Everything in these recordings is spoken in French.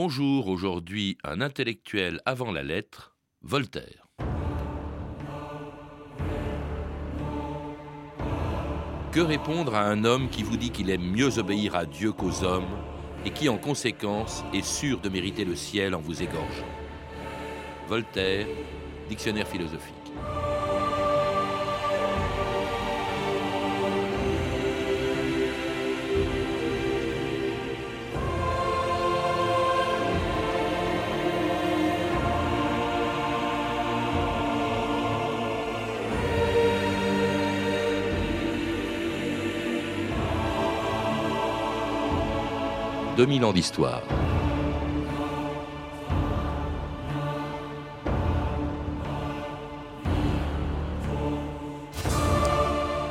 Bonjour, aujourd'hui un intellectuel avant la lettre, Voltaire. Que répondre à un homme qui vous dit qu'il aime mieux obéir à Dieu qu'aux hommes et qui en conséquence est sûr de mériter le ciel en vous égorgeant? Voltaire, dictionnaire philosophique. 2000 ans d'histoire.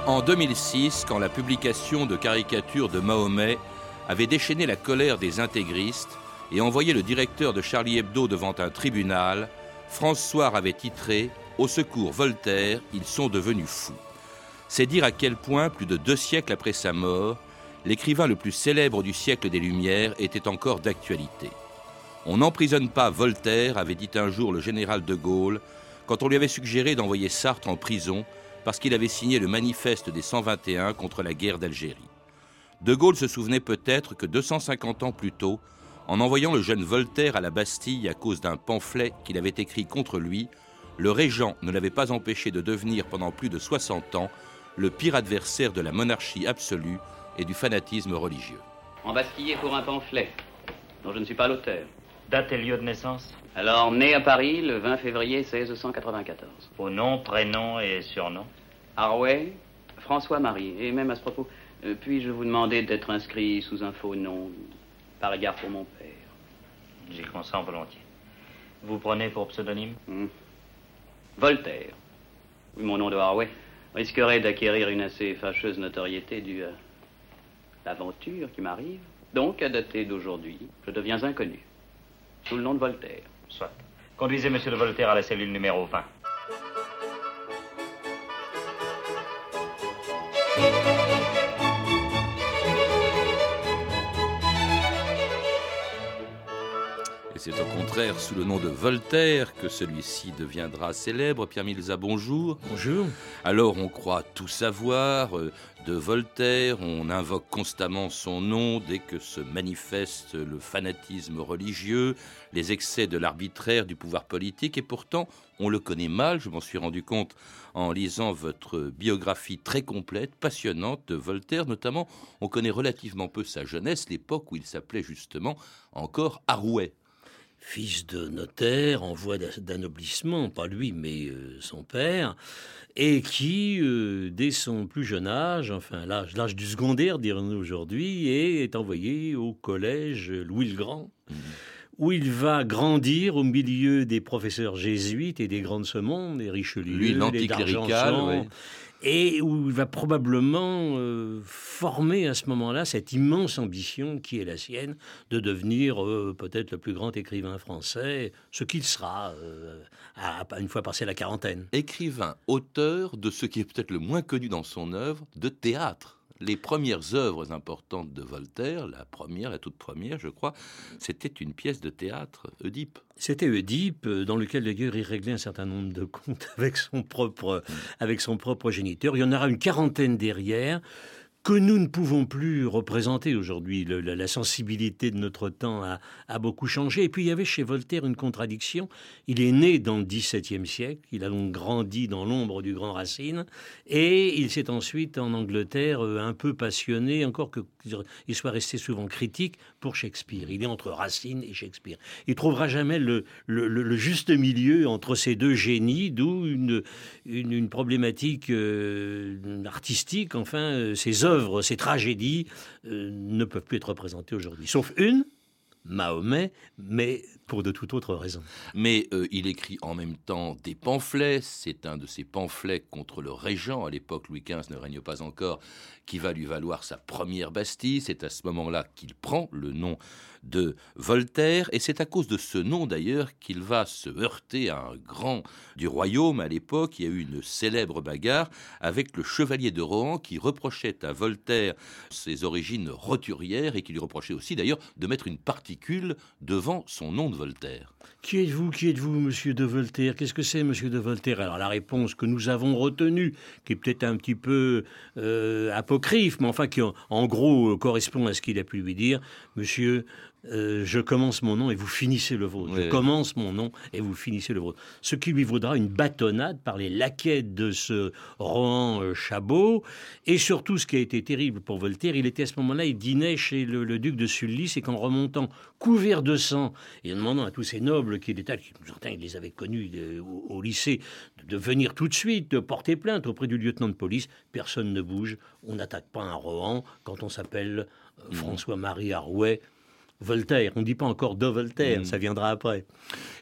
En 2006, quand la publication de caricatures de Mahomet avait déchaîné la colère des intégristes et envoyé le directeur de Charlie Hebdo devant un tribunal, François avait titré Au secours Voltaire, ils sont devenus fous. C'est dire à quel point, plus de deux siècles après sa mort, l'écrivain le plus célèbre du siècle des Lumières était encore d'actualité. On n'emprisonne pas Voltaire, avait dit un jour le général de Gaulle, quand on lui avait suggéré d'envoyer Sartre en prison parce qu'il avait signé le manifeste des 121 contre la guerre d'Algérie. De Gaulle se souvenait peut-être que 250 ans plus tôt, en envoyant le jeune Voltaire à la Bastille à cause d'un pamphlet qu'il avait écrit contre lui, le régent ne l'avait pas empêché de devenir pendant plus de 60 ans le pire adversaire de la monarchie absolue et du fanatisme religieux. Embastillé pour un pamphlet, dont je ne suis pas l'auteur. Date et lieu de naissance Alors, né à Paris le 20 février 1694. Au nom, prénom et surnom Harway, François-Marie. Et même à ce propos, euh, puis-je vous demander d'être inscrit sous un faux nom, par égard pour mon père? J'y consens volontiers. Vous prenez pour pseudonyme hmm. Voltaire. Oui, mon nom de Harway risquerait d'acquérir une assez fâcheuse notoriété due à l'aventure qui m'arrive. Donc, à dater d'aujourd'hui, je deviens inconnu, sous le nom de Voltaire. Soit. Conduisez Monsieur de Voltaire à la cellule numéro 20. C'est au contraire sous le nom de Voltaire que celui-ci deviendra célèbre. Pierre Milza, bonjour. Bonjour. Alors on croit tout savoir euh, de Voltaire, on invoque constamment son nom dès que se manifeste le fanatisme religieux, les excès de l'arbitraire du pouvoir politique, et pourtant on le connaît mal, je m'en suis rendu compte en lisant votre biographie très complète, passionnante de Voltaire, notamment on connaît relativement peu sa jeunesse, l'époque où il s'appelait justement encore Arouet fils de notaire, en voie d'anoblissement, pas lui, mais euh, son père, et qui, euh, dès son plus jeune âge, enfin l'âge du secondaire, dirons-nous aujourd'hui, est, envoyé au collège Louis le Grand. Mmh. où il va grandir au milieu des professeurs jésuites et des grands de ce monde, des Richelieu, Lui, l'anticlérical, et où il va probablement euh, former à ce moment-là cette immense ambition qui est la sienne de devenir euh, peut-être le plus grand écrivain français, ce qu'il sera euh, une fois passé la quarantaine. Écrivain, auteur de ce qui est peut-être le moins connu dans son œuvre, de théâtre les premières œuvres importantes de Voltaire, la première, la toute première, je crois, c'était une pièce de théâtre, Oedipe. C'était Oedipe, euh, dans lequel d'ailleurs il réglait un certain nombre de comptes avec son propre, avec son propre géniteur. Il y en aura une quarantaine derrière que nous ne pouvons plus représenter aujourd'hui. La, sensibilité de notre temps a, beaucoup changé. Et puis il y avait chez Voltaire une contradiction. Il est né dans le XVIIe siècle, il a donc grandi dans l'ombre du grand Racine, et il s'est ensuite en Angleterre euh, un peu passionné, encore qu'il soit resté souvent critique pour Shakespeare. Il est entre Racine et Shakespeare. Il trouvera jamais le, juste milieu entre ces deux génies, d'où une, problématique euh, artistique, enfin, euh, ces œuvres ces tragédies euh, ne peuvent plus être représentées aujourd'hui. Sauf une, Mahomet, mais pour de toute autre raison. Mais euh, il écrit en même temps des pamphlets. C'est un de ces pamphlets contre le régent. À l'époque, Louis XV ne règne pas encore, qui va lui valoir sa première Bastille. C'est à ce moment-là qu'il prend le nom de Voltaire. Et c'est à cause de ce nom, d'ailleurs, qu'il va se heurter à un grand du royaume. À l'époque, il y a eu une célèbre bagarre avec le chevalier de Rohan qui reprochait à Voltaire ses origines roturières et qui lui reprochait aussi, d'ailleurs, de mettre une partie ridicule devant son nom de Qui êtes-vous, qui êtes-vous, monsieur de Voltaire? Qu'est-ce que c'est, monsieur de Voltaire? Alors, la réponse que nous avons retenue, qui est peut-être un petit peu euh, apocryphe, mais enfin qui en, gros correspond à ce qu'il a pu lui dire, monsieur, euh, je commence mon nom et vous finissez le vôtre. Je commence mon nom et vous finissez le vôtre. Ce qui lui vaudra une bâtonnade par les laquais de ce Rohan euh, Chabot. Et surtout, ce qui a été terrible pour Voltaire, il était à ce moment-là, il dînait chez le, duc de Sully, et qu'en remontant couvert de sang et en demandant à tous ces nobles qui étaient, certains il les avait connus euh, au, lycée, de venir tout de suite de porter plainte auprès du lieutenant de police, personne ne bouge. On n'attaque pas un Rohan quand on s'appelle mmh. François-Marie Arouet Voltaire. On ne dit pas encore de Voltaire, mm. ça viendra après.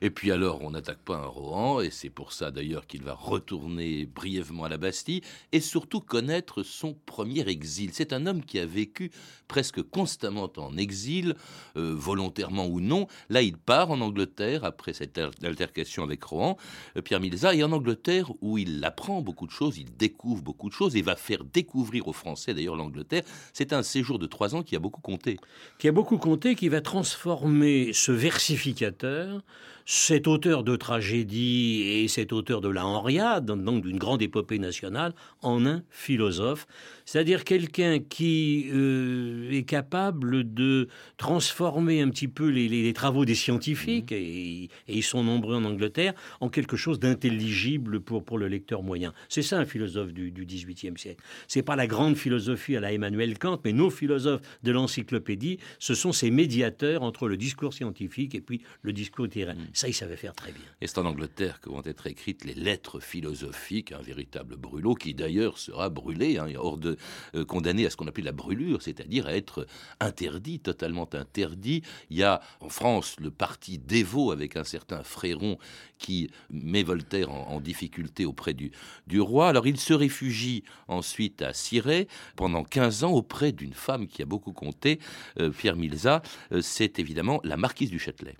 Et puis alors, on n'attaque pas un Rohan, et c'est pour ça d'ailleurs qu'il va retourner brièvement à la Bastille, et surtout connaître son premier exil. C'est un homme qui a vécu presque constamment en exil, euh, volontairement ou non. Là, il part en Angleterre après cette altercation avec Rohan, euh, Pierre Milza, et en Angleterre où il apprend beaucoup de choses, il découvre beaucoup de choses, et va faire découvrir aux Français d'ailleurs l'Angleterre. C'est un séjour de trois ans qui a beaucoup compté. Qui a beaucoup compté, qui qui va transformer ce versificateur cet auteur de tragédie et cet auteur de la Henriade, donc d'une grande épopée nationale, en un philosophe, c'est-à-dire quelqu'un qui euh, est capable de transformer un petit peu les, travaux des scientifiques, mmh. et, ils sont nombreux en Angleterre, en quelque chose d'intelligible pour, pour le lecteur moyen. C'est ça un philosophe du, XVIIIe siècle. C'est pas la grande philosophie à la Emmanuel Kant, mais nos philosophes de l'encyclopédie, ce sont ces médiateurs entre le discours scientifique et puis le discours littéraire. Ça, il savait faire très bien. Et c'est en Angleterre que vont être écrites les lettres philosophiques, un véritable brûlot qui d'ailleurs sera brûlé, hein, hors de euh, condamné à ce qu'on appelle la brûlure, c'est-à-dire à être interdit, totalement interdit. Il y a en France le parti dévot avec un certain Fréron qui met Voltaire en, difficulté auprès du, roi. Alors il se réfugie ensuite à Cirey pendant 15 ans auprès d'une femme qui a beaucoup compté, euh, Pierre Milza, euh, c'est évidemment la marquise du Châtelet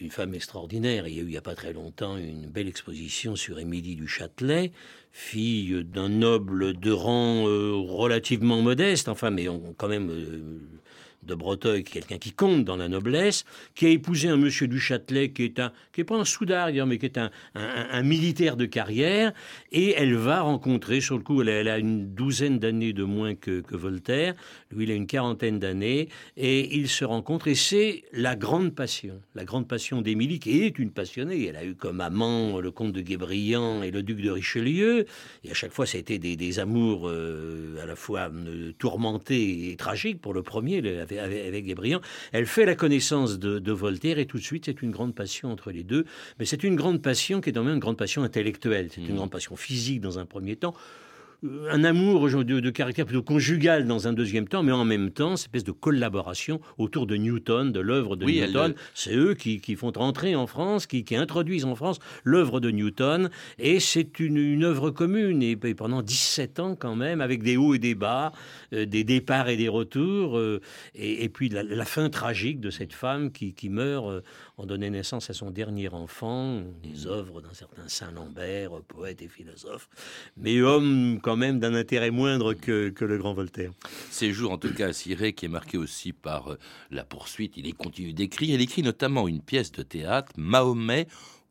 une femme extraordinaire. Il y a eu il n'y a pas très longtemps une belle exposition sur Émilie du Châtelet, fille d'un noble de rang euh, relativement modeste, enfin, mais quand même euh, de Breteuil, quelqu'un qui compte dans la noblesse, qui a épousé un monsieur du Châtelet qui est un, qui est pas un soudard, mais qui est un, un, militaire de carrière, et elle va rencontrer, sur le coup, elle, a une douzaine d'années de moins que, Voltaire, lui il a une quarantaine d'années, et ils se rencontrent, et c'est la grande passion, la grande passion d'Émilie, qui est une passionnée, elle a eu comme amant le comte de Guébriand et le duc de Richelieu, et à chaque fois des, des amours euh, à la fois euh, tourmentés et tragiques pour le premier, avec, avec Elle fait la connaissance de, Voltaire et tout de suite, c'est une grande passion entre les deux. Mais c'est une grande passion qui est en même une grande passion intellectuelle. C'est une mmh. grande passion physique dans un premier temps. Euh, un amour de, de, caractère plutôt conjugal dans un deuxième temps, mais en même temps, cette espèce de collaboration autour de Newton, de l'œuvre de Newton. C'est eux qui, font rentrer en France, qui, introduisent en France l'œuvre de Newton, et c'est une, une, œuvre commune, et, pendant 17 ans quand même, avec des hauts et des bas, euh, des départs et des retours, euh, et, puis la, fin tragique de cette femme qui, meurt en donnant naissance à son dernier enfant, des œuvres d'un certain Saint-Lambert, poète et philosophe, mais homme quand même d'un intérêt moindre que, le grand Voltaire. Séjour en tout cas à qui est marqué aussi par euh, la poursuite, il continue d'écrire, il écrit notamment une pièce de théâtre, Mahomet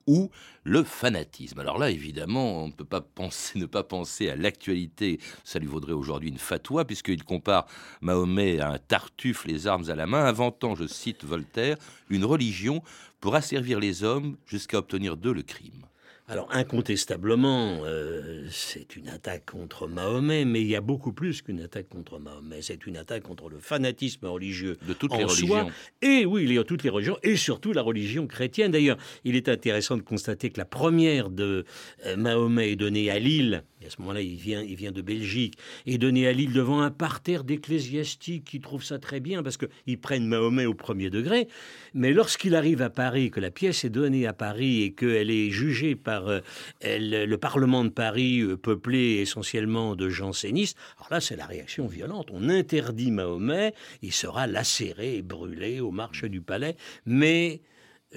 ou le fanatisme. Alors là, évidemment, on ne peut pas penser, ne pas penser à l'actualité. Ça lui vaudrait aujourd'hui une fatwa, puisqu'il compare Mahomet à un tartuffe, les armes à la main, inventant, je cite Voltaire, une religion pour asservir les hommes jusqu'à obtenir d'eux le crime. Alors incontestablement, euh, c'est une attaque contre Mahomet, mais il y a beaucoup plus qu'une attaque contre Mahomet. C'est une attaque contre le fanatisme religieux de toutes les religions. Et oui, il y a toutes les religions, et surtout la religion chrétienne. D'ailleurs, il est intéressant de constater que la première de euh, Mahomet est donnée à Lille à ce moment-là, il vient, il vient de Belgique, et donné à Lille devant un parterre d'ecclésiastiques qui trouvent ça très bien parce qu'ils prennent Mahomet au premier degré. Mais lorsqu'il arrive à Paris, que la pièce est donnée à Paris et qu'elle est jugée par euh, le Parlement de Paris, euh, peuplé essentiellement de jansénistes, alors là, c'est la réaction violente. On interdit Mahomet, il sera lacéré et brûlé aux marches du palais. Mais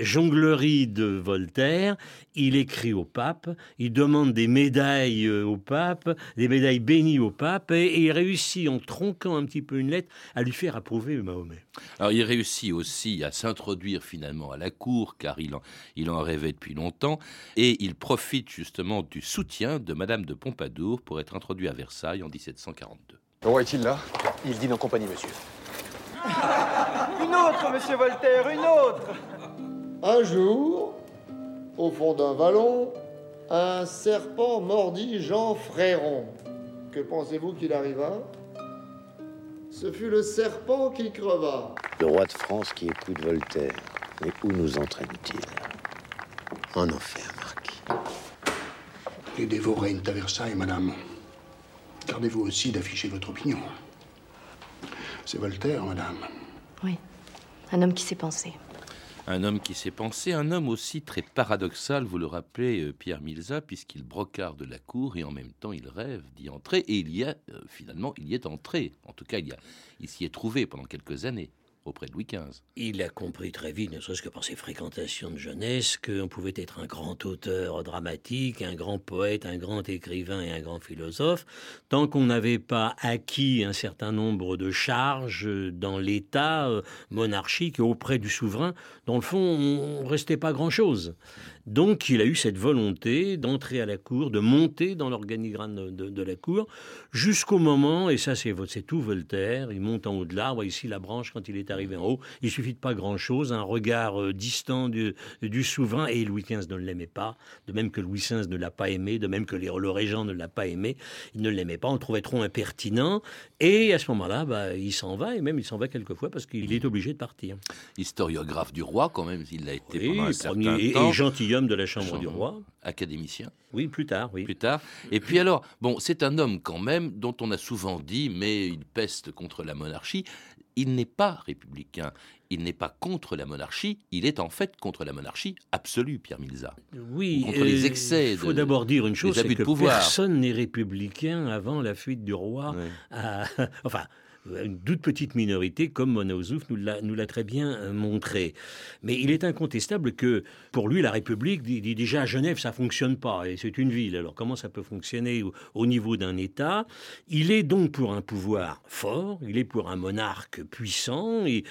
jonglerie de Voltaire, il écrit au pape, il demande des médailles euh, au pape, des médailles bénies au pape, et, il réussit en tronquant un petit peu une lettre à lui faire approuver Mahomet. Alors il réussit aussi à s'introduire finalement à la cour, car il en, il en rêvait depuis longtemps, et il profite justement du soutien de Madame de Pompadour pour être introduit à Versailles en 1742. Le roi est-il là? Il dîne en compagnie, monsieur. Une autre, monsieur Voltaire, une autre Un jour, au fond d'un vallon, un serpent mordit Jean Fréron. Que pensez-vous qu'il arriva? Ce fut le serpent qui creva. Le roi de France qui écoute Voltaire. Mais où nous entraîne-t-il? En enfer, marquis. Les dévots règnent à Versailles, madame. Gardez-vous aussi d'afficher votre opinion. C'est Voltaire, madame. Oui, un homme qui s'est pensé. Un homme qui s'est pensé, un homme aussi très paradoxal, vous le rappelez, euh, Pierre Milza, puisqu'il brocarde la cour et en même temps il rêve d'y entrer. Et il y a, euh, finalement, il y est entré. En tout cas, il, y a, il s'y est trouvé pendant quelques années de Louis XV. Il a compris très vite, ne serait-ce que par ses fréquentations de jeunesse, qu'on pouvait être un grand auteur dramatique, un grand poète, un grand écrivain et un grand philosophe, tant qu'on n'avait pas acquis un certain nombre de charges dans l'État euh, monarchique auprès du souverain. Dans le fond, on restait pas grand-chose. Donc il a eu cette volonté d'entrer à la cour, de monter dans l'organigramme de, la cour, jusqu'au moment, et ça c'est tout Voltaire, il monte en haut de l'arbre, ici la branche quand il est arrivé en haut, il suffit de pas grand-chose, un regard euh, distant du, souverain, et Louis XV ne l'aimait pas, de même que Louis XVI ne l'a pas aimé, de même que le régent ne l'a pas aimé, il ne l'aimait pas, on le trouvait trop impertinent, et à ce moment-là, bah, il s'en va, et même il s'en va quelquefois parce qu'il est obligé de partir. Historiographe du roi quand même, il l'a été pendant un certain temps. Et gentilhomme de la Chambre du Roi. Académicien. Oui, plus tard, oui. Plus tard. Et puis alors, bon, c'est un homme quand même dont on a souvent dit, mais il peste contre la monarchie. Il n'est pas républicain. Il n'est pas contre la monarchie, il est en fait contre la monarchie absolue, Pierre Milza. Oui, contre les excès. Il faut d'abord dire une chose, c'est que pouvoir. personne n'est républicain avant la fuite du roi. enfin, une toute petite minorité, comme Mona nous l'a très bien euh, montré. Mais il est incontestable que, pour lui, la République, dit, déjà à Genève, ça fonctionne pas, et c'est une ville. Alors comment ça peut fonctionner au, niveau d'un État? Il est donc pour un pouvoir fort, il est pour un monarque puissant, et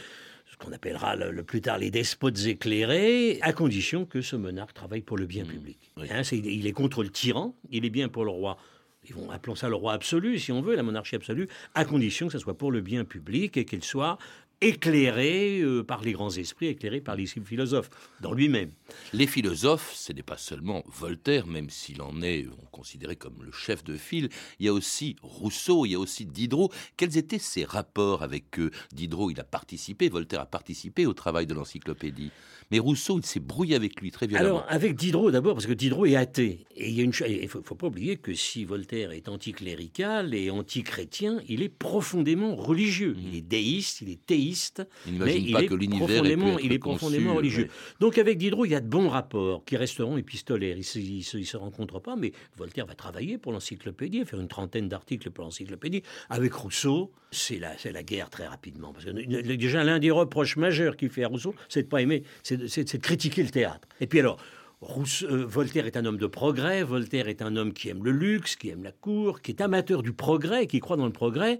ce qu'on appellera le, plus tard les despotes éclairés, à condition que ce monarque travaille pour le bien mmh. public. Hein, il est contre le tyran, il est bien pour le roi ils vont appelons ça le roi absolu, si on veut, la monarchie absolue, à condition que ce soit pour le bien public et qu'elle soit éclairé euh, par les grands esprits, éclairé par les philosophes, dans lui-même. Les philosophes, ce n'est pas seulement Voltaire, même s'il en est considéré comme le chef de file, il y a aussi Rousseau, il y a aussi Diderot. Quels étaient ses rapports avec eux? Diderot, il a participé, Voltaire a participé au travail de l'encyclopédie. Mais Rousseau, il s'est brouillé avec lui très violemment. Alors, avec Diderot d'abord, parce que Diderot est athée. Et il ne faut, faut, pas oublier que si Voltaire est anticlérical et antichrétien, il est profondément religieux. Il est déiste, il est théiste il n'imagine pas que l'univers est Il est profondément religieux. Donc avec Diderot, il y a de bons rapports qui resteront épistolaires. Ils ne se, rencontrent pas, mais Voltaire va travailler pour l'encyclopédie, faire une trentaine d'articles pour l'encyclopédie. Avec Rousseau, c'est la, la guerre très rapidement. Parce que déjà, l'un des reproches majeurs qu'il fait à Rousseau, c'est de pas aimer, c'est de, critiquer le théâtre. Et puis alors, euh, Voltaire est un homme de progrès, Voltaire est un homme qui aime le luxe, qui aime la cour, qui est amateur du progrès, qui croit dans le progrès,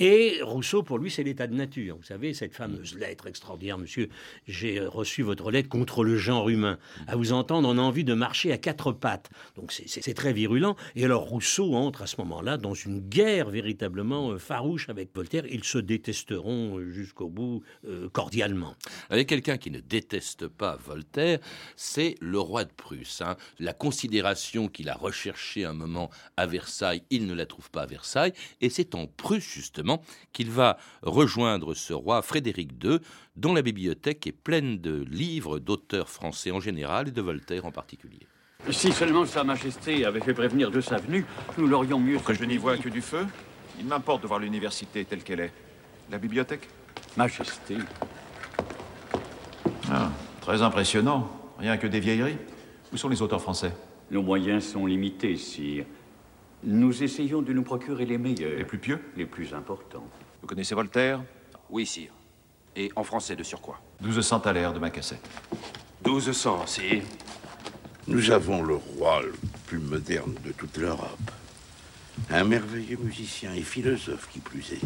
et Rousseau, pour lui, c'est l'état de nature. Vous savez, cette fameuse lettre extraordinaire, monsieur, j'ai reçu votre lettre contre le genre humain. À vous entendre, on a envie de marcher à quatre pattes. Donc c'est très virulent. Et alors Rousseau entre à ce moment-là dans une guerre véritablement euh, farouche avec Voltaire. Ils se détesteront euh, jusqu'au bout euh, cordialement. Avec quelqu'un qui ne déteste pas Voltaire, c'est le roi de Prusse. Hein. La considération qu'il a recherchée un moment à Versailles, il ne la trouve pas à Versailles. Et c'est en Prusse, justement, qu'il va rejoindre ce roi Frédéric II, dont la bibliothèque est pleine de livres d'auteurs français en général et de Voltaire en particulier. Si seulement Sa Majesté avait fait prévenir de sa venue, nous l'aurions mieux. Que je n'y vois que du feu Il m'importe de voir l'université telle qu'elle est. La bibliothèque? Majesté. Ah, très impressionnant. Rien que des vieilleries. Où sont les auteurs français? Nos moyens sont limités, sire. Nous essayons de nous procurer les meilleurs. Les plus pieux? Les plus importants. Vous connaissez Voltaire? Oui, sire. Et en français de surcroît. 1200 à l'air de ma cassette. 12 sens, et Nous avons le roi le plus moderne de toute l'Europe. Un merveilleux musicien et philosophe qui plus est.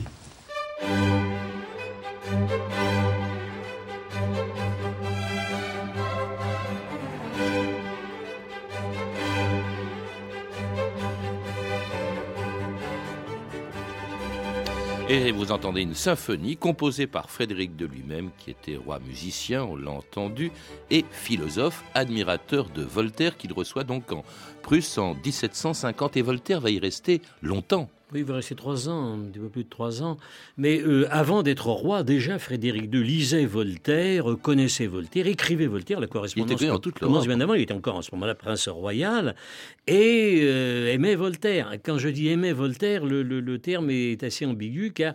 Et vous entendez une symphonie composée par Frédéric de lui-même, qui était roi musicien, on l'a entendu, et philosophe, admirateur de Voltaire, qu'il reçoit donc en Prusse en 1750. Et Voltaire va y rester longtemps. Oui, il va rester trois ans, un petit peu plus de trois ans. Mais euh, avant d'être roi, déjà Frédéric II lisait Voltaire, euh, connaissait Voltaire, écrivait Voltaire, la correspondance. Il était en toute commence bien avant, il était encore en ce moment-là prince royal, et euh, aimait Voltaire. Quand je dis aimait Voltaire, le, le- le terme est assez ambigu, car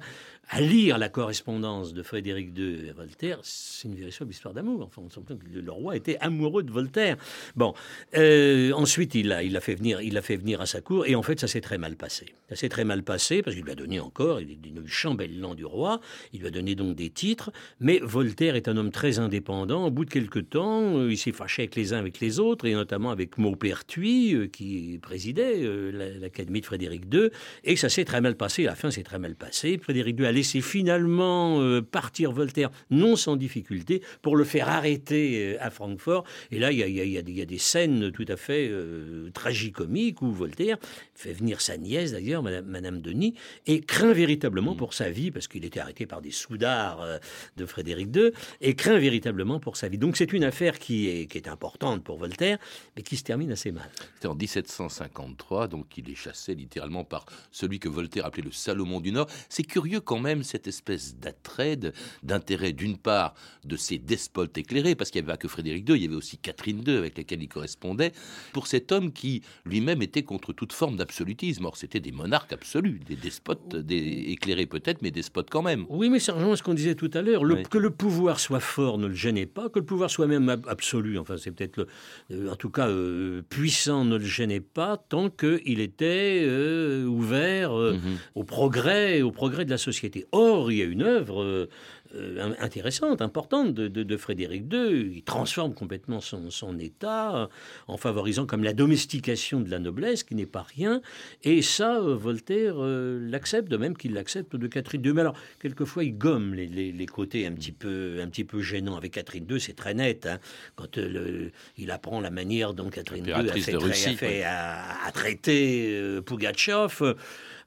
à lire la correspondance de Frédéric II et Voltaire, c'est une véritable histoire d'amour. Enfin, on sent que le, le roi était amoureux de Voltaire. Bon, euh, ensuite, il l'a fait, venir- fait venir à sa cour, et en fait, ça s'est très mal passé. Ça s'est très mal passé, parce qu'il lui a donné encore, il est devenu chambellan du roi, il lui a donné donc des titres, mais Voltaire est un homme très indépendant. Au bout de quelque temps, euh, il s'est fâché avec les uns avec les autres, et notamment avec Maupertuis, euh, qui présidait la- l'Académie de Frédéric II, et ça s'est très mal passé. À la fin, c'est très mal passé. Frédéric II a laissé finalement euh, partir Voltaire, non sans difficulté, pour le faire arrêter euh, à Francfort. Et là, il y a, il y a- il y a des- scènes tout à fait euh, tragicomiques où Voltaire fait venir sa nièce, d'ailleurs, Madame, Madame Denis, et craint véritablement pour sa vie, parce qu'il était arrêté par des soudards euh, de Frédéric II, et craint véritablement pour sa vie. Donc c'est une affaire qui est, qui est importante pour Voltaire, mais qui se termine assez mal. C'était en 1753, donc il est chassé littéralement par celui que Voltaire appelait le Salomon du Nord. C'est curieux quand même cette espèce d'attrait, d'intérêt d'une part de ces despotes éclairés, parce qu'il n'y avait pas que Frédéric II, il y avait aussi Catherine II avec laquelle il correspondait, pour cet homme qui lui-même était contre toute forme d'absolutisme. Or, c'était des monarques absolus, des despotes, des éclairés peut-être, mais despotes quand même. Oui, mais ça rejoint ce qu'on disait tout à l'heure. Oui. Que le pouvoir soit fort ne le gênait pas, que le pouvoir soit même ab- absolu, enfin c'est peut-être, le- euh, en tout cas euh, puissant, ne le gênait pas tant qu'il était euh, ouvert euh, Mhm. au progrès, au progrès de la société. Or, il y a une œuvre euh, euh, intéressante, importante de, de- de Frédéric II. Il transforme complètement son, son état en favorisant comme la domestication de la noblesse, qui n'est pas rien. Et ça, euh, Voltaire euh, l'accepte, de même qu'il l'accepte de Catherine II. Mais alors, quelquefois, il gomme les, les- les côtés un petit peu, un petit peu gênants. Avec Catherine II, c'est très net. hein. Quand le- il apprend la manière dont Catherine II a fait, de a fait- ouais.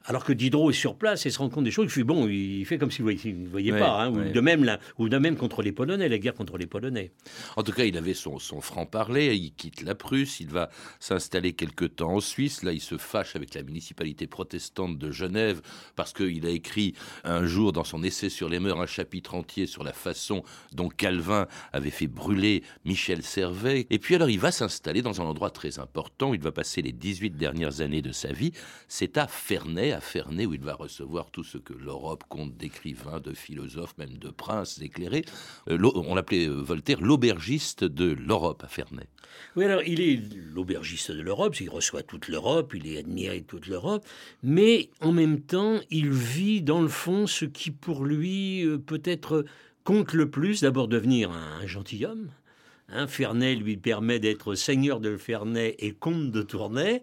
Alors que Diderot est sur place et se rend compte des choses, il fait bon, il fait comme s'il ne voyait, Ouais, pas. hein, ou, ouais. de même, là, ou de même contre les Polonais, la guerre contre les Polonais. En tout cas, il avait son, son franc-parler, il quitte la Prusse, il va s'installer quelque temps en Suisse. Là, il se fâche avec la municipalité protestante de Genève parce qu'il a écrit un jour dans son essai sur les mœurs un chapitre entier sur la façon dont Calvin avait fait brûler Michel Servet. Et puis alors, il va s'installer dans un endroit très important. Il va passer les 18 dernières années de sa vie. C'est à Ferney, à Ferney, où il va recevoir tout ce que l'Europe compte d'écrivains, de philosophes, même de princes éclairés. Euh, on l'appelait euh, Voltaire l'aubergiste de l'Europe à Ferney. Oui, alors il est l'aubergiste de l'Europe, il reçoit toute l'Europe, il est admiré de toute l'Europe, mais en même temps, il vit dans le fond ce qui pour lui euh, peut-être compte le plus, d'abord devenir un gentilhomme. Hein, Ferney lui permet d'être seigneur de Ferney et comte de Tournai,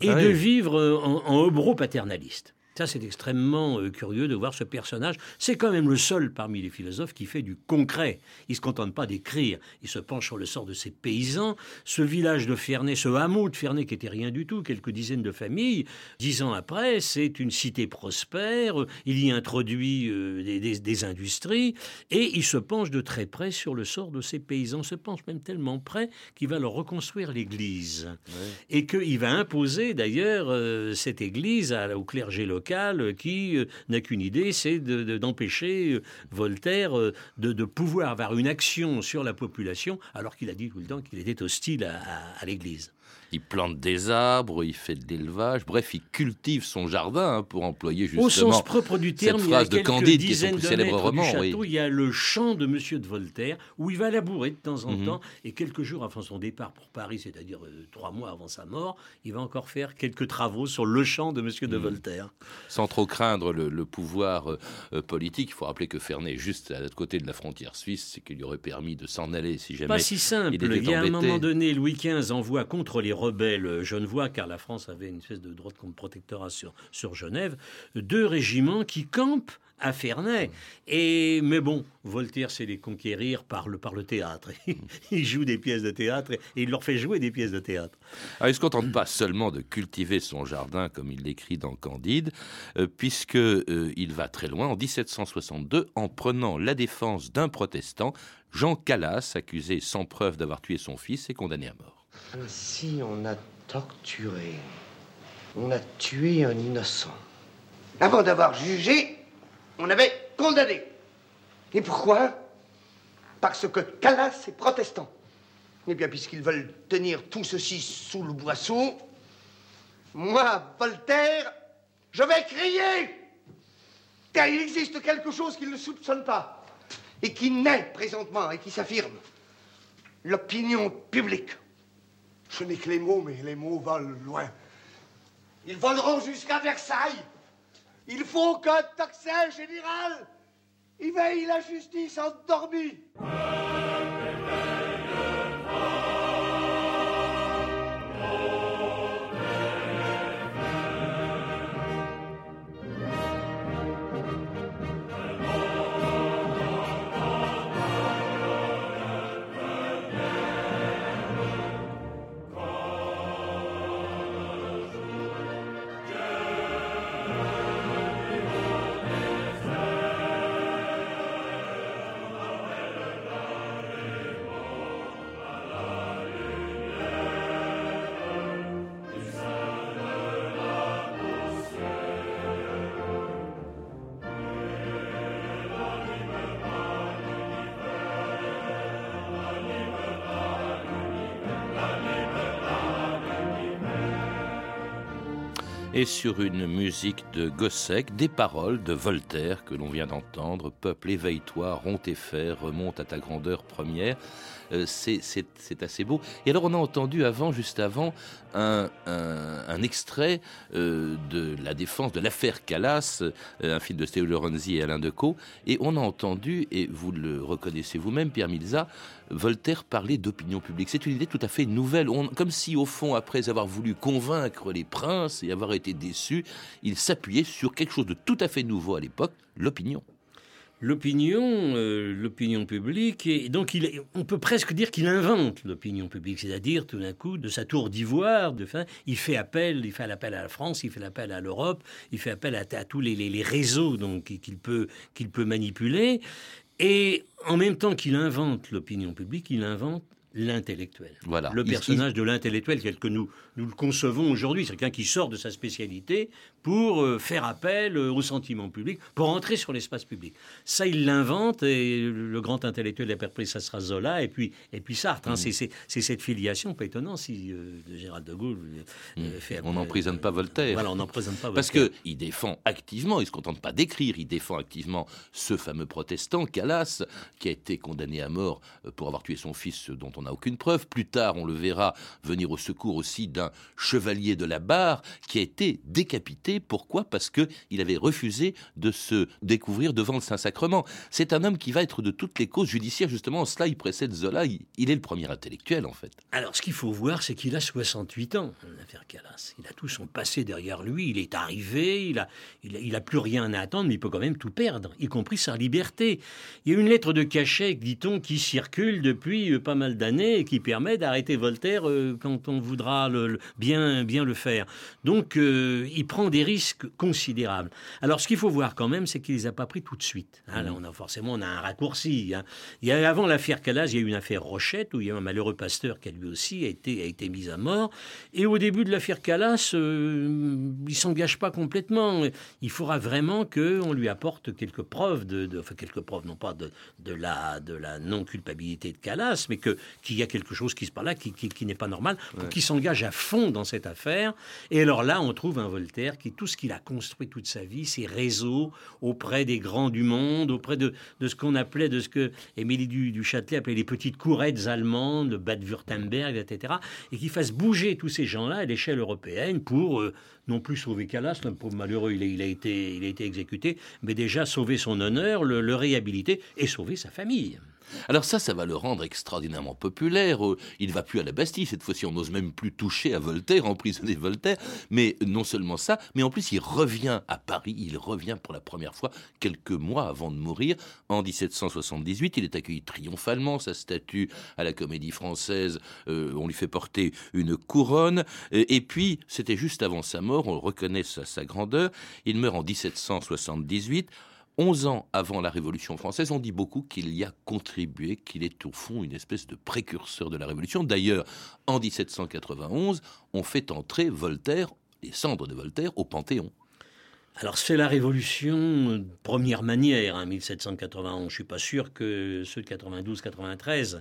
et Ah de vivre en, en hobereau paternaliste. Ça, c'est extrêmement euh, curieux de voir ce personnage. C'est quand même le seul parmi les philosophes qui fait du concret. Il ne se contente pas d'écrire. Il se penche sur le sort de ses paysans. Ce village de Ferney, ce hameau de Ferney qui était rien du tout, quelques dizaines de familles, dix ans après, c'est une cité prospère. Il y introduit euh, des, des- des industries et il se penche de très près sur le sort de ses paysans. Se penche même tellement près qu'il va leur reconstruire l'église et qu'il va imposer d'ailleurs euh, cette église à- au clergé local qui euh, n'a qu'une idée, c'est de- de- d'empêcher euh, Voltaire euh, de, pouvoir avoir une action sur la population, alors qu'il a dit tout le temps qu'il était hostile à l'église. Il plante des arbres, il fait de l'élevage, bref, il cultive son jardin hein, pour employer justement Au sens propre du terme, cette il y a phrase de Candide qui est son plus célèbre roman. du château, oui. il y a le champ de Monsieur de Voltaire où il va labourer de temps en Mhm. temps et quelques jours avant son départ pour Paris, c'est-à-dire euh, trois mois avant sa mort, il va encore faire quelques travaux sur le champ de Monsieur de Mhm. Voltaire. sans trop craindre le, pouvoir euh, politique. Il faut rappeler que Ferney est juste à l'autre côté de la frontière suisse, c'est qu'il lui aurait permis de s'en aller si jamais. Pas si simple. Il, il y a un moment donné, Louis XV envoie contre les rebelles genevois, car la France avait une espèce de droit de protectorat sur, sur Genève, deux régiments qui campent à Ferney. Et, mais bon, Voltaire sait les conquérir par le, par le théâtre. il joue des pièces de théâtre et, il leur fait jouer des pièces de théâtre. Alors, il ne se contente pas seulement de cultiver son jardin, comme il l'écrit dans Candide, euh, puisqu'il euh, il va très loin en 1762 en prenant la défense d'un protestant, Jean Calas, accusé sans preuve d'avoir tué son fils et condamné à mort. Ainsi, on a torturé, on a tué un innocent. Avant d'avoir jugé, on avait condamné. Et pourquoi? Parce que Calas est protestant. Eh bien, puisqu'ils veulent tenir tout ceci sous le boisseau, moi, Voltaire, je vais crier Car il existe quelque chose qu'ils ne soupçonnent pas, et qui naît présentement, et qui s'affirme. L'opinion publique. Ce n'est que les mots, mais les mots volent loin. Ils voleront jusqu'à Versailles. Il faut qu'un tocsin général y veille la justice endormie. Et sur une musique de Gossec, des paroles de Voltaire que l'on vient d'entendre. Peuple, éveille-toi, rompt tes remonte à ta grandeur première. Euh, c'est assez beau. Et alors on a entendu avant, juste avant, un, extrait euh, de la défense de l'affaire Calas, euh, un film de Théo Lorenzi et Alain Decaux, et on a entendu, et vous le reconnaissez vous-même, Pierre Milza, Voltaire parler d'opinion publique. C'est une idée tout à fait nouvelle, comme si au fond, après avoir voulu convaincre les princes et avoir été déçu, il s'appuyait sur quelque chose de tout à fait nouveau à l'époque, l'opinion l'opinion, euh, l'opinion publique, et donc il, on peut presque dire qu'il invente l'opinion publique, c'est-à-dire tout d'un coup de sa tour d'ivoire, de fin, il fait appel, il fait l'appel à la France, il fait l'appel à l'Europe, il fait appel à, tous les, les, réseaux donc qu'il peut qu'il peut manipuler, et en même temps qu'il invente l'opinion publique, il invente l'intellectuel. Voilà. Le personnage de l'intellectuel tel que nous, nous le concevons aujourd'hui, c'est quelqu'un qui sort de sa spécialité pour euh, faire appel euh, au sentiment public, pour entrer sur l'espace public. Ça, il l'invente, et le grand intellectuel a ça sera Zola, et puis, et puis Sartre. Hein. Mm. C'est cette filiation, pas étonnant si euh, Gérald de Gaulle mm. fait... On n'emprisonne pas Voltaire. Voilà, on n'emprisonne pas Voltaire. Parce qu'il défend activement, il ne se contente pas d'écrire, il défend activement ce fameux protestant, Calas, qui a été condamné à mort pour avoir tué son fils, dont on n'a aucune preuve. Plus tard, on le verra venir au secours aussi d'un chevalier de la barre qui a été décapité. Pourquoi? Parce qu'il avait refusé de se découvrir devant le Saint-Sacrement. C'est un homme qui va être de toutes les causes judiciaires. Justement, en cela, il précède Zola. Il, est le premier intellectuel, en fait. Alors, ce qu'il faut voir, c'est qu'il a 68 ans, l'affaire Calas. Il a tout son passé derrière lui. Il est arrivé. Il a, il a, plus rien à attendre, mais il peut quand même tout perdre, y compris sa liberté. Il y a une lettre de cachet, dit-on, qui circule depuis euh, pas mal d'années et qui permet d'arrêter Voltaire euh, quand on voudra le, bien, bien le faire. Donc, euh, il prend des risques considérables. Alors, ce qu'il faut voir quand même, c'est qu'il les a pas pris tout de suite. Hein. là, on a forcément on a un raccourci. Hein. Il y a, avant l'affaire Calas, il y a eu une affaire Rochette où il y a un malheureux pasteur qui a lui aussi a été, a été mis à mort. Et au début de l'affaire Calas, euh, il s'engage pas complètement. Il faudra vraiment qu'on lui apporte quelques preuves de, enfin quelques preuves, non pas de, de la, de la non culpabilité de Calas, mais que qu'il y a quelque chose qui se passe là, qui, n'est pas normal, pour qu'il s'engage à fond dans cette affaire. Et alors là, on trouve un Voltaire qui, tout ce qu'il a construit toute sa vie, ses réseaux auprès des grands du monde, auprès de, ce qu'on appelait, de ce que Émilie du, du, Châtelet appelait les petites courettes allemandes, Bad Württemberg, etc., et qui fasse bouger tous ces gens-là à l'échelle européenne pour euh, non plus sauver Calas, un pauvre malheureux, il a été exécuté, mais déjà sauver son honneur, le réhabiliter et sauver sa famille. Alors ça, ça va le rendre extraordinairement populaire. Euh, il ne va plus à la Bastille, cette fois-ci on n'ose même plus toucher à Voltaire, emprisonner Voltaire. Mais non seulement ça, mais en plus il revient à Paris, il revient pour la première fois quelques mois avant de mourir. En 1778, il est accueilli triomphalement, sa statue à la Comédie Française, euh, on lui fait porter une couronne. Et puis, c'était juste avant sa mort, on reconnaît sa grandeur, il meurt en 1778. 11 ans avant la Révolution française, on dit beaucoup qu'il y a contribué, qu'il est au fond une espèce de précurseur de la Révolution. D'ailleurs, en 1791, on fait entrer Voltaire, les cendres de Voltaire, au Panthéon. Alors c'est la révolution de première manière, hein, 1791. Je suis pas sûr que ceux de 92-93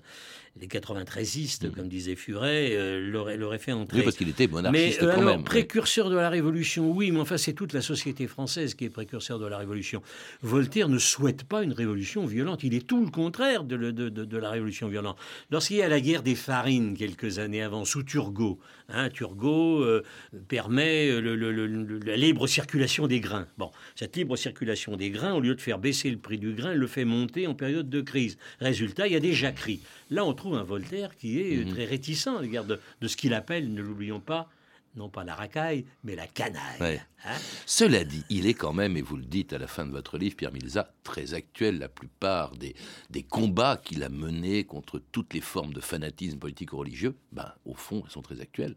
les 93istes, mm. comme disait Furet, euh, l'auraient, fait entrer. Oui, parce qu'il était monarchiste mais, euh, quand alors, Précurseur de la Révolution, oui, mais enfin, c'est toute la société française qui est précurseur de la Révolution. Voltaire ne souhaite pas une révolution violente. Il est tout le contraire de, de, la révolution violente. Lorsqu'il y a la guerre des farines, quelques années avant, sous Turgot, hein, Turgot euh, permet la libre circulation des grains. Bon, cette libre circulation des grains, au lieu de faire baisser le prix du grain, le fait monter en période de crise. Résultat, il y a des jacqueries. Là, on trouve un Voltaire qui est mhm. très réticent à l'égard de, ce qu'il appelle, ne l'oublions pas, non pas la racaille, mais la canaille. Hein. Cela dit, il est quand même, et vous le dites à la fin de votre livre, Pierre Milza, très actuel. La plupart des, des combats qu'il a menés contre toutes les formes de fanatisme politique ou religieux, ben, au fond, elles sont très actuelles.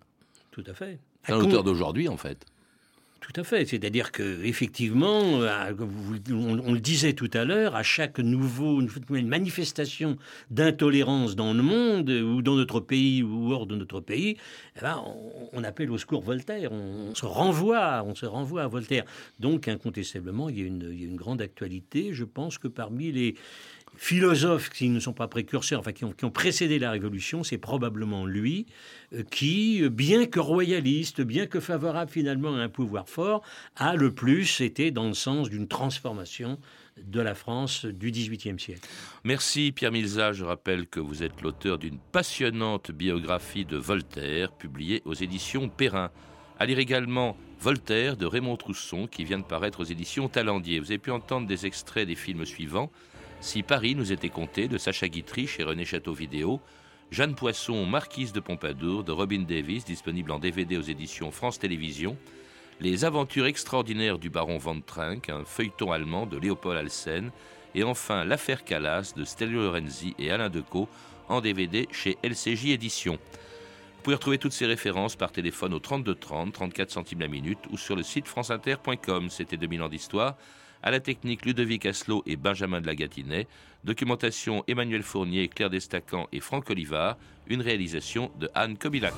Tout à fait. C'est l'auteur d'aujourd'hui, en fait. Tout à fait. C'est-à-dire que effectivement, euh, on, le disait tout à l'heure, à chaque nouveau manifestation d'intolérance dans le monde ou dans notre pays ou hors de notre pays, eh ben, on, appelle au secours Voltaire. On, se renvoie, on se renvoie à Voltaire. Donc incontestablement, il y a une grande actualité. Je pense que parmi les philosophes qui ne sont pas précurseurs, enfin qui ont, précédé la Révolution, c'est probablement lui euh, qui, bien que royaliste, bien que favorable finalement à un pouvoir fort, a le plus été dans le sens d'une transformation de la France du XVIIIe siècle. Merci Pierre Milza. Je rappelle que vous êtes l'auteur d'une passionnante biographie de Voltaire, publiée aux éditions Perrin. À lire également Voltaire de Raymond Trousson, qui vient de paraître aux éditions Talendier. Vous avez pu entendre des extraits des films suivants si Paris nous était compté de Sacha Guitry chez René Château Vidéo, Jeanne Poisson, Marquise de Pompadour de Robin Davis, disponible en DVD aux éditions France Télévisions, Les aventures extraordinaires du baron Van Trink, un feuilleton allemand de Léopold Alsen, et enfin L'affaire Calas de Stelio Lorenzi et Alain Decaux en DVD chez LCJ Éditions. Vous pouvez retrouver toutes ces références par téléphone au 32 30, 34 centimes la minute ou sur le site franceinter.com. C'était 2000 ans d'histoire. À la technique, Ludovic Asselot et Benjamin de la Gatinet. Documentation, Emmanuel Fournier, Claire Destacan et Franck Olivard. Une réalisation de Anne Kobilac.